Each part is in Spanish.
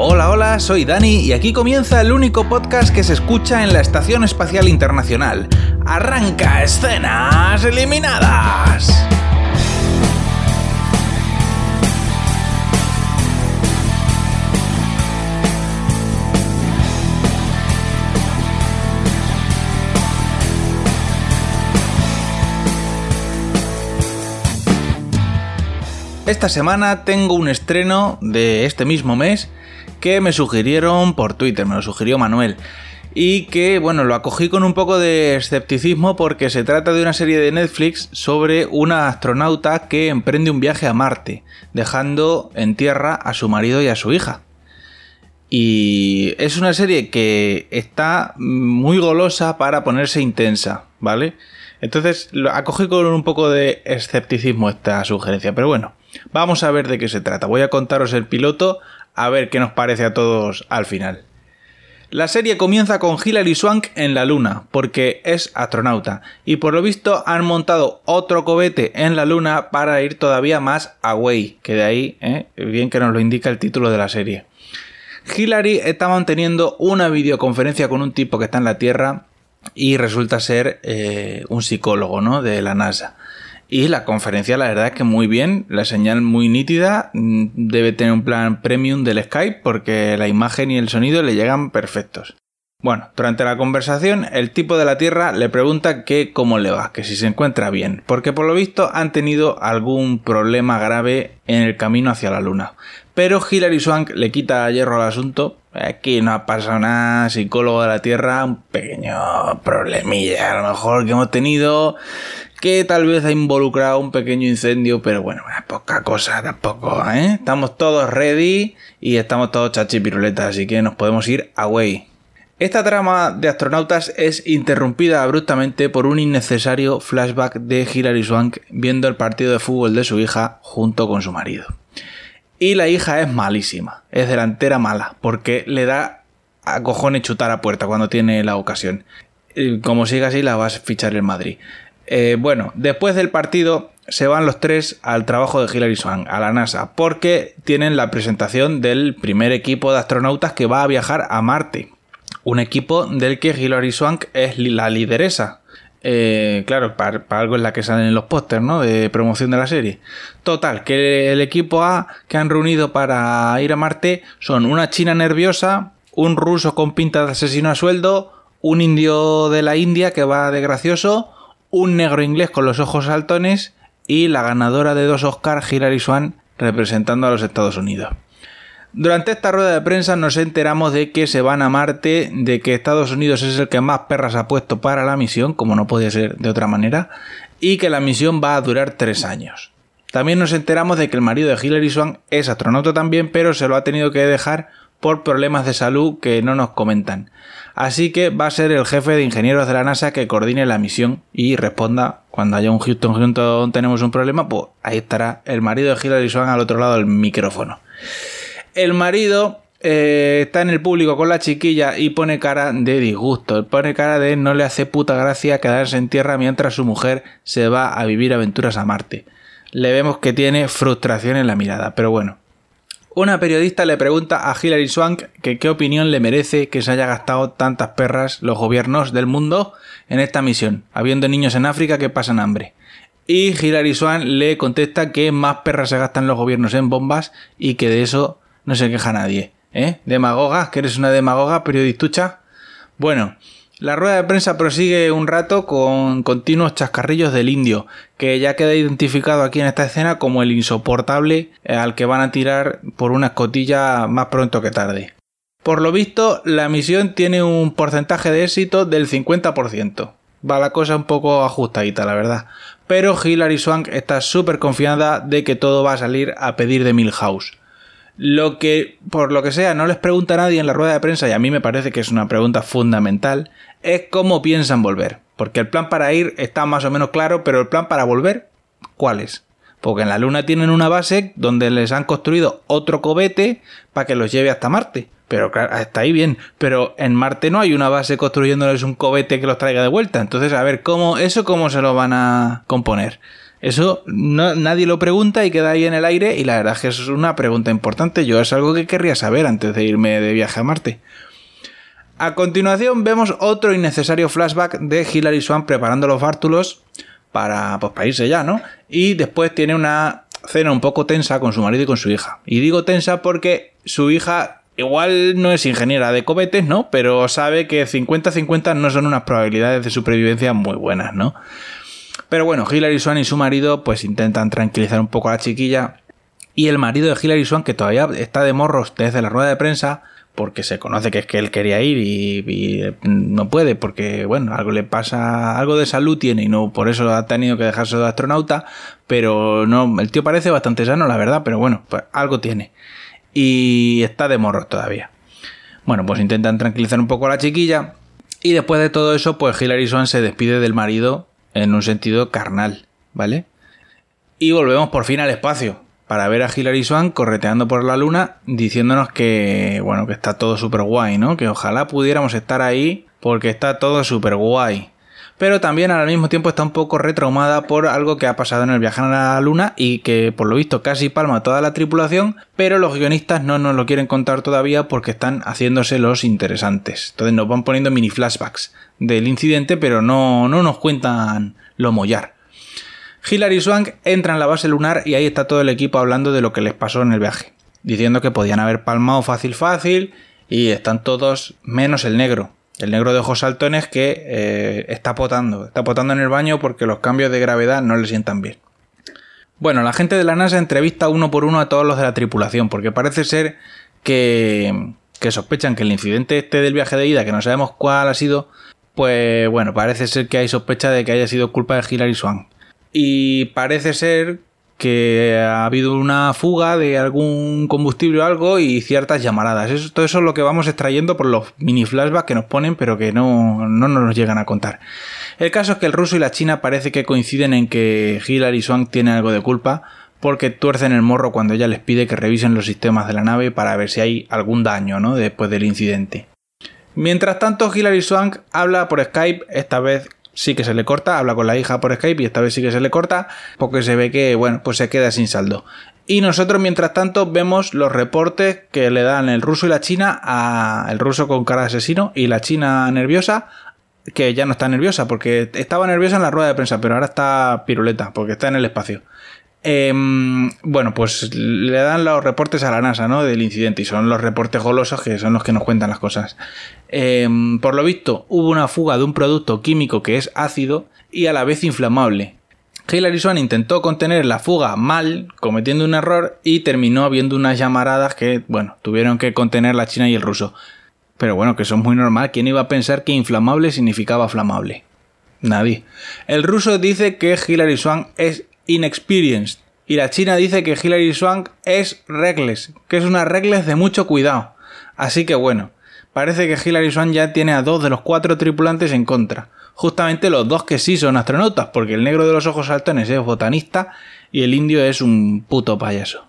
Hola, hola, soy Dani y aquí comienza el único podcast que se escucha en la Estación Espacial Internacional. Arranca escenas eliminadas. Esta semana tengo un estreno de este mismo mes que me sugirieron por Twitter, me lo sugirió Manuel. Y que, bueno, lo acogí con un poco de escepticismo porque se trata de una serie de Netflix sobre una astronauta que emprende un viaje a Marte, dejando en tierra a su marido y a su hija. Y es una serie que está muy golosa para ponerse intensa, ¿vale? Entonces lo acogí con un poco de escepticismo esta sugerencia, pero bueno, Vamos a ver de qué se trata. Voy a contaros el piloto a ver qué nos parece a todos al final. La serie comienza con Hilary Swank en la Luna, porque es astronauta, y por lo visto han montado otro cohete en la Luna para ir todavía más away, que de ahí, ¿eh? bien que nos lo indica el título de la serie. Hilary está manteniendo una videoconferencia con un tipo que está en la Tierra y resulta ser eh, un psicólogo ¿no? de la NASA. Y la conferencia, la verdad es que muy bien, la señal muy nítida, mm, debe tener un plan premium del Skype porque la imagen y el sonido le llegan perfectos. Bueno, durante la conversación, el tipo de la Tierra le pregunta que cómo le va, que si se encuentra bien, porque por lo visto han tenido algún problema grave en el camino hacia la Luna. Pero Hilary Swank le quita hierro al asunto. Aquí no ha pasado nada, psicólogo de la Tierra, un pequeño problemilla a lo mejor que hemos tenido que tal vez ha involucrado un pequeño incendio, pero bueno, poca cosa tampoco, ¿eh? Estamos todos ready y estamos todos chachipiruletas, así que nos podemos ir away. Esta trama de astronautas es interrumpida abruptamente por un innecesario flashback de Hilary Swank viendo el partido de fútbol de su hija junto con su marido. Y la hija es malísima, es delantera mala, porque le da a cojones chutar a puerta cuando tiene la ocasión. Como siga así, la vas a fichar en Madrid. Eh, bueno, después del partido se van los tres al trabajo de Hilary Swank, a la NASA, porque tienen la presentación del primer equipo de astronautas que va a viajar a Marte. Un equipo del que Hilary Swank es la lideresa. Eh, claro, para, algo es la que salen en los pósters, ¿no? De promoción de la serie. Total, que el equipo A que han reunido para ir a Marte son una china nerviosa, un ruso con pinta de asesino a sueldo, un indio de la India que va de gracioso, un negro inglés con los ojos saltones y la ganadora de dos Oscars, Hilary Swan, representando a los Estados Unidos. Durante esta rueda de prensa nos enteramos de que se van a Marte, de que Estados Unidos es el que más perras ha puesto para la misión, como no podía ser de otra manera, y que la misión va a durar tres años. También nos enteramos de que el marido de Hilary Swan es astronauta también, pero se lo ha tenido que dejar por problemas de salud que no nos comentan. Así que va a ser el jefe de ingenieros de la NASA que coordine la misión y responda cuando haya un Houston Houston tenemos un problema, pues ahí estará el marido de Hilary Swan al otro lado del micrófono. El marido eh, está en el público con la chiquilla y pone cara de disgusto, pone cara de no le hace puta gracia quedarse en tierra mientras su mujer se va a vivir aventuras a Marte. Le vemos que tiene frustración en la mirada, pero bueno, una periodista le pregunta a Hilary Swank que qué opinión le merece que se haya gastado tantas perras los gobiernos del mundo en esta misión, habiendo niños en África que pasan hambre. Y Hilary Swank le contesta que más perras se gastan los gobiernos en bombas y que de eso no se queja nadie. ¿Eh? Demagoga, que eres una demagoga periodistucha. Bueno, la rueda de prensa prosigue un rato con continuos chascarrillos del indio, que ya queda identificado aquí en esta escena como el insoportable eh, al que van a tirar por una escotilla más pronto que tarde. Por lo visto, la misión tiene un porcentaje de éxito del 50%. Va la cosa un poco ajustadita, la verdad. Pero Hilary Swank está súper confiada de que todo va a salir a pedir de Milhouse. Lo que, por lo que sea, no les pregunta nadie en la rueda de prensa, y a mí me parece que es una pregunta fundamental, es cómo piensan volver. Porque el plan para ir está más o menos claro, pero el plan para volver, ¿cuál es? Porque en la Luna tienen una base donde les han construido otro cobete para que los lleve hasta Marte. Pero claro, está ahí bien. Pero en Marte no hay una base construyéndoles un cobete que los traiga de vuelta. Entonces, a ver, ¿cómo, eso cómo se lo van a componer? Eso nadie lo pregunta y queda ahí en el aire y la verdad es que eso es una pregunta importante. Yo es algo que querría saber antes de irme de viaje a Marte. A continuación vemos otro innecesario flashback de Hilary Swan preparando los bártulos para, pues, para irse ya, ¿no? Y después tiene una cena un poco tensa con su marido y con su hija. Y digo tensa porque su hija igual no es ingeniera de cohetes, ¿no? Pero sabe que 50-50 no son unas probabilidades de supervivencia muy buenas, ¿no? Pero bueno, Hilary Swan y su marido pues intentan tranquilizar un poco a la chiquilla. Y el marido de Hilary Swan, que todavía está de morros desde la rueda de prensa, porque se conoce que es que él quería ir y, no puede, porque bueno, algo le pasa, algo de salud tiene y no por eso ha tenido que dejarse de astronauta, pero no, el tío parece bastante sano, la verdad, pero bueno, pues algo tiene. Y está de morros todavía. Bueno, pues intentan tranquilizar un poco a la chiquilla. Y después de todo eso, pues Hilary Swan se despide del marido en un sentido carnal, ¿vale? Y volvemos por fin al espacio para ver a Hilary Swan correteando por la luna diciéndonos que, bueno, que está todo súper guay, ¿no? Que ojalá pudiéramos estar ahí porque está todo súper guay. Pero también al mismo tiempo está un poco retraumada por algo que ha pasado en el viaje a la luna y que por lo visto casi palma toda la tripulación, pero los guionistas no nos lo quieren contar todavía porque están haciéndose los interesantes. Entonces nos van poniendo mini flashbacks del incidente, pero no, no nos cuentan lo mollar. Hilary Swank entra en la base lunar y ahí está todo el equipo hablando de lo que les pasó en el viaje, diciendo que podían haber palmado fácil fácil y están todos menos el negro. El negro de ojos saltones que eh, está potando, está potando en el baño porque los cambios de gravedad no le sientan bien. Bueno, la gente de la NASA entrevista uno por uno a todos los de la tripulación porque parece ser que, que sospechan que el incidente este del viaje de ida, que no sabemos cuál ha sido, pues bueno, parece ser que hay sospecha de que haya sido culpa de Hilary Swan. Y parece ser que ha habido una fuga de algún combustible o algo y ciertas llamaradas. Eso, todo eso es lo que vamos extrayendo por los mini flashbacks que nos ponen, pero que no, no nos llegan a contar. El caso es que el ruso y la china parece que coinciden en que Hilary Swank tiene algo de culpa porque tuercen el morro cuando ella les pide que revisen los sistemas de la nave para ver si hay algún daño ¿no? después del incidente. Mientras tanto, Hilary Swank habla por Skype, esta vez sí que se le corta, habla con la hija por Skype y esta vez sí que se le corta, porque se ve que, bueno, pues se queda sin saldo. Y nosotros, mientras tanto, vemos los reportes que le dan el ruso y la china a el ruso con cara de asesino y la china nerviosa, que ya no está nerviosa, porque estaba nerviosa en la rueda de prensa, pero ahora está piruleta, porque está en el espacio. Em, bueno, pues le dan los reportes a la NASA, ¿no? Del incidente y son los reportes golosos que son los que nos cuentan las cosas. Em, por lo visto, hubo una fuga de un producto químico que es ácido y a la vez inflamable. Hillary Swan intentó contener la fuga mal, cometiendo un error y terminó habiendo unas llamaradas que, bueno, tuvieron que contener la China y el ruso. Pero bueno, que eso es muy normal. ¿Quién iba a pensar que inflamable significaba flamable? Nadie. El ruso dice que Hillary Swan es inexperienced. Y la China dice que Hilary Swank es reckless, que es una reckless de mucho cuidado. Así que bueno, parece que Hilary Swank ya tiene a dos de los cuatro tripulantes en contra. Justamente los dos que sí son astronautas, porque el negro de los ojos saltones es botanista y el indio es un puto payaso.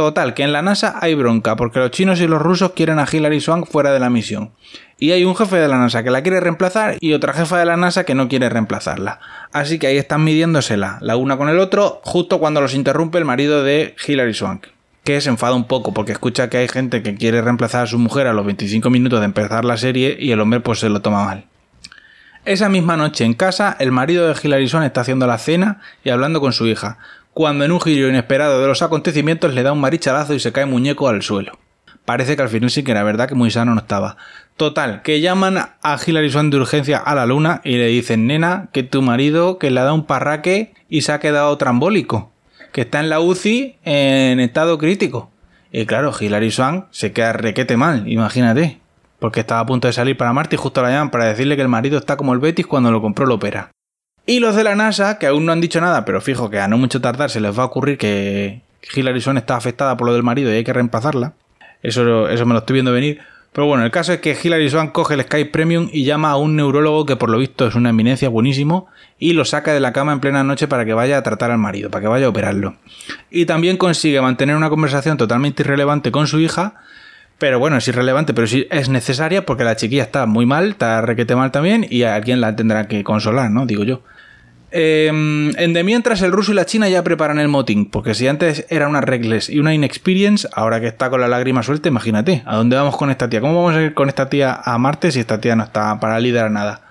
Total, que en la NASA hay bronca, porque los chinos y los rusos quieren a Hilary Swank fuera de la misión. Y hay un jefe de la NASA que la quiere reemplazar y otra jefa de la NASA que no quiere reemplazarla. Así que ahí están midiéndosela la una con el otro, justo cuando los interrumpe el marido de Hilary Swank. Que se enfada un poco porque escucha que hay gente que quiere reemplazar a su mujer a los 25 minutos de empezar la serie y el hombre pues se lo toma mal. Esa misma noche en casa, el marido de Hilary Swank está haciendo la cena y hablando con su hija, cuando en un giro inesperado de los acontecimientos le da un marichalazo y se cae muñeco al suelo. Parece que al final sí que era verdad que muy sano no estaba. Total, que llaman a Hilary Swan de urgencia a la luna y le dicen, nena, que tu marido que le ha dado un parraque y se ha quedado trambólico, que está en la UCI en estado crítico. Y claro, Hilary Swan se queda requete mal, imagínate, porque estaba a punto de salir para Marte y justo la llaman para decirle que el marido está como el Betis cuando lo compró la ópera. Y los de la NASA, que aún no han dicho nada, pero fijo que a no mucho tardar se les va a ocurrir que Hilary Swan está afectada por lo del marido y hay que reemplazarla. Eso, eso me lo estoy viendo venir pero bueno, el caso es que Hilary Swan coge el Skype Premium y llama a un neurólogo que por lo visto es una eminencia buenísimo y lo saca de la cama en plena noche para que vaya a tratar al marido, para que vaya a operarlo. Y también consigue mantener una conversación totalmente irrelevante con su hija, pero bueno, es irrelevante, pero sí es necesaria porque la chiquilla está muy mal, está requete mal también y alguien la tendrá que consolar, ¿no? Digo yo. Em, en de mientras el ruso y la china ya preparan el motín, porque si antes era una reckless y una inexperience, ahora que está con la lágrima suelta, imagínate, ¿a dónde vamos con esta tía? ¿Cómo vamos a ir con esta tía a Marte si esta tía no está para liderar nada?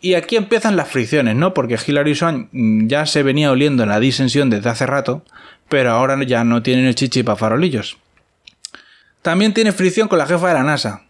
Y aquí empiezan las fricciones, ¿no? Porque Hillary Swan mm, ya se venía oliendo en la disensión desde hace rato, pero ahora ya no tienen el chichi para farolillos. También tiene fricción con la jefa de la NASA,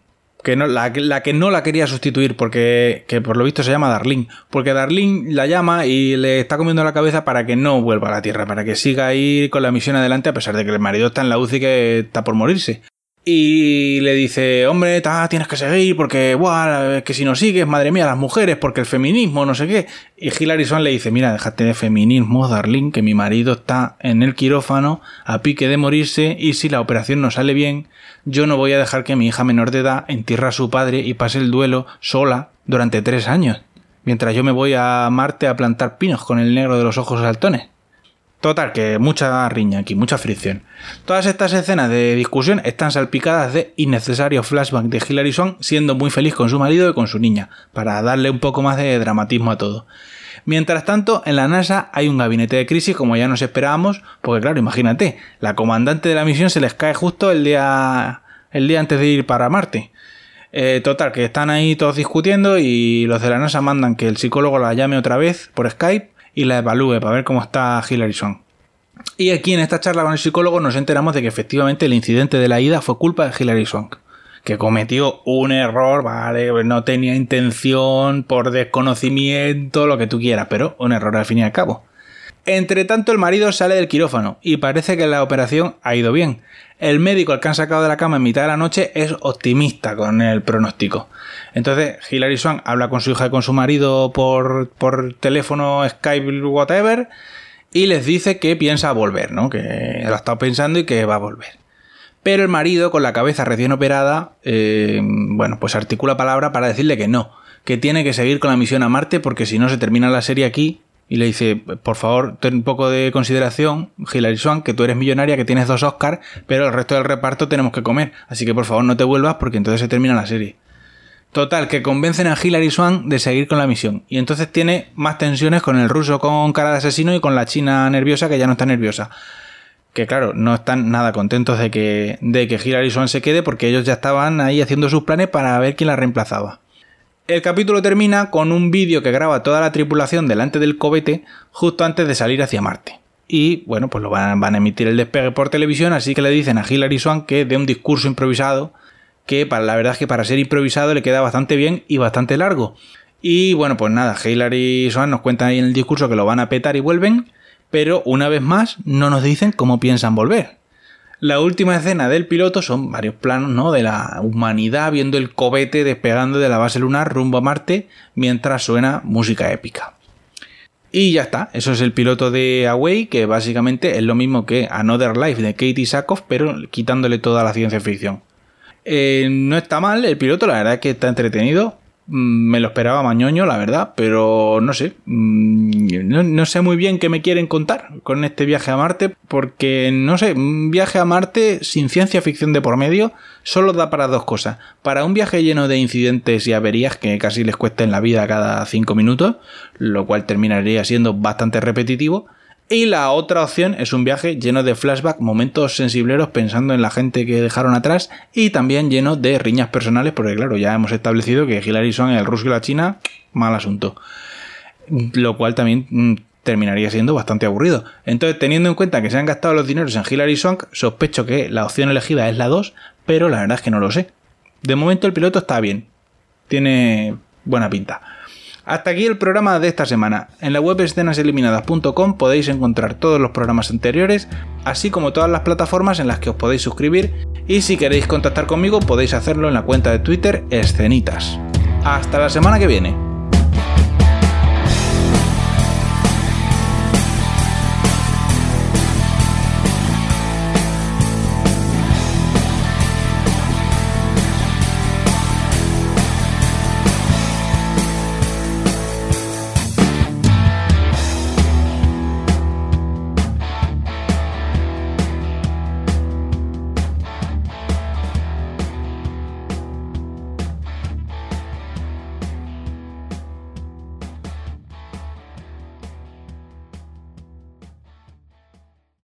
que no, la, que no la quería sustituir, porque que por lo visto se llama Darlene, porque Darlene la llama y le está comiendo la cabeza para que no vuelva a la Tierra, para que siga ahí con la misión adelante, a pesar de que el marido está en la UCI que está por morirse. Y le dice, hombre, tienes que seguir porque, buah, que si no sigues, madre mía, las mujeres, porque el feminismo, no sé qué. Y Hilary Swan le dice, mira, déjate de feminismo, Darlene, que mi marido está en el quirófano a pique de morirse y si la operación no sale bien, yo no voy a dejar que mi hija menor de edad entierre a su padre y pase el duelo sola durante tres años, mientras yo me voy a Marte a plantar pinos con el negro de los ojos saltones. Total, que mucha riña aquí, mucha fricción. Todas estas escenas de discusión están salpicadas de innecesarios flashbacks de Hilary Swan siendo muy feliz con su marido y con su niña, para darle un poco más de dramatismo a todo. Mientras tanto, en la NASA hay un gabinete de crisis como ya nos esperábamos, porque claro, imagínate, la comandante de la misión se les cae justo el día, el día antes de ir para Marte. Eh, total, que están ahí todos discutiendo y los de la NASA mandan que el psicólogo la llame otra vez por Skype y la evalúe para ver cómo está Hilary Swan. Y aquí en esta charla con el psicólogo nos enteramos de que efectivamente el incidente de la ida fue culpa de Hilary Swank, que cometió un error, vale, no tenía intención, por desconocimiento, lo que tú quieras, pero un error al fin y al cabo. Entre tanto, el marido sale del quirófano y parece que la operación ha ido bien. El médico al que han sacado de la cama en mitad de la noche es optimista con el pronóstico. Entonces, Hilary Swan habla con su hija y con su marido por, por teléfono, Skype, whatever, y les dice que piensa volver, ¿no? Que lo ha estado pensando y que va a volver. Pero el marido, con la cabeza recién operada, eh, bueno, pues articula palabra para decirle que no, que tiene que seguir con la misión a Marte porque si no se termina la serie aquí y le dice, por favor, ten un poco de consideración, Hilary Swan, que tú eres millonaria, que tienes dos Oscars, pero el resto del reparto tenemos que comer, así que por favor no te vuelvas porque entonces se termina la serie. Total, que convencen a Hilary Swan de seguir con la misión. Y entonces tiene más tensiones con el ruso con cara de asesino y con la china nerviosa que ya no está nerviosa. Que claro, no están nada contentos de que, de que Hilary Swan se quede porque ellos ya estaban ahí haciendo sus planes para ver quién la reemplazaba. El capítulo termina con un vídeo que graba toda la tripulación delante del cobete justo antes de salir hacia Marte. Y bueno, pues lo van, a emitir el despegue por televisión, así que le dicen a Hilary Swan que dé un discurso improvisado, que para, la verdad es que para ser improvisado le queda bastante bien y bastante largo. Y bueno, pues nada, Hilary Swan nos cuenta ahí en el discurso que lo van a petar y vuelven, pero una vez más no nos dicen cómo piensan volver. La última escena del piloto son varios planos ¿no? de la humanidad viendo el cobete despegando de la base lunar rumbo a Marte mientras suena música épica. Y ya está, eso es el piloto de Away, que básicamente es lo mismo que Another Life de Katie Sackhoff, pero quitándole toda la ciencia ficción. Eh, no está mal, el piloto la verdad es que está entretenido, me lo esperaba mañoño, la verdad, pero no sé. Mm, no, sé muy bien qué me quieren contar con este viaje a Marte, porque no sé, un viaje a Marte sin ciencia ficción de por medio solo da para dos cosas. Para un viaje lleno de incidentes y averías que casi les cuesta en la vida cada cinco minutos, lo cual terminaría siendo bastante repetitivo. Y la otra opción es un viaje lleno de flashback, momentos sensibleros pensando en la gente que dejaron atrás y también lleno de riñas personales, porque claro, ya hemos establecido que Hillary Swank, el ruso y la China, mal asunto. Lo cual también mm, terminaría siendo bastante aburrido. Entonces, teniendo en cuenta que se han gastado los dineros en Hillary Swank, sospecho que la opción elegida es la 2, pero la verdad es que no lo sé. De momento el piloto está bien. Tiene buena pinta. Hasta aquí el programa de esta semana. En la web escenaseliminadas.com podéis encontrar todos los programas anteriores, así como todas las plataformas en las que os podéis suscribir y si queréis contactar conmigo podéis hacerlo en la cuenta de Twitter Escenitas. Hasta la semana que viene.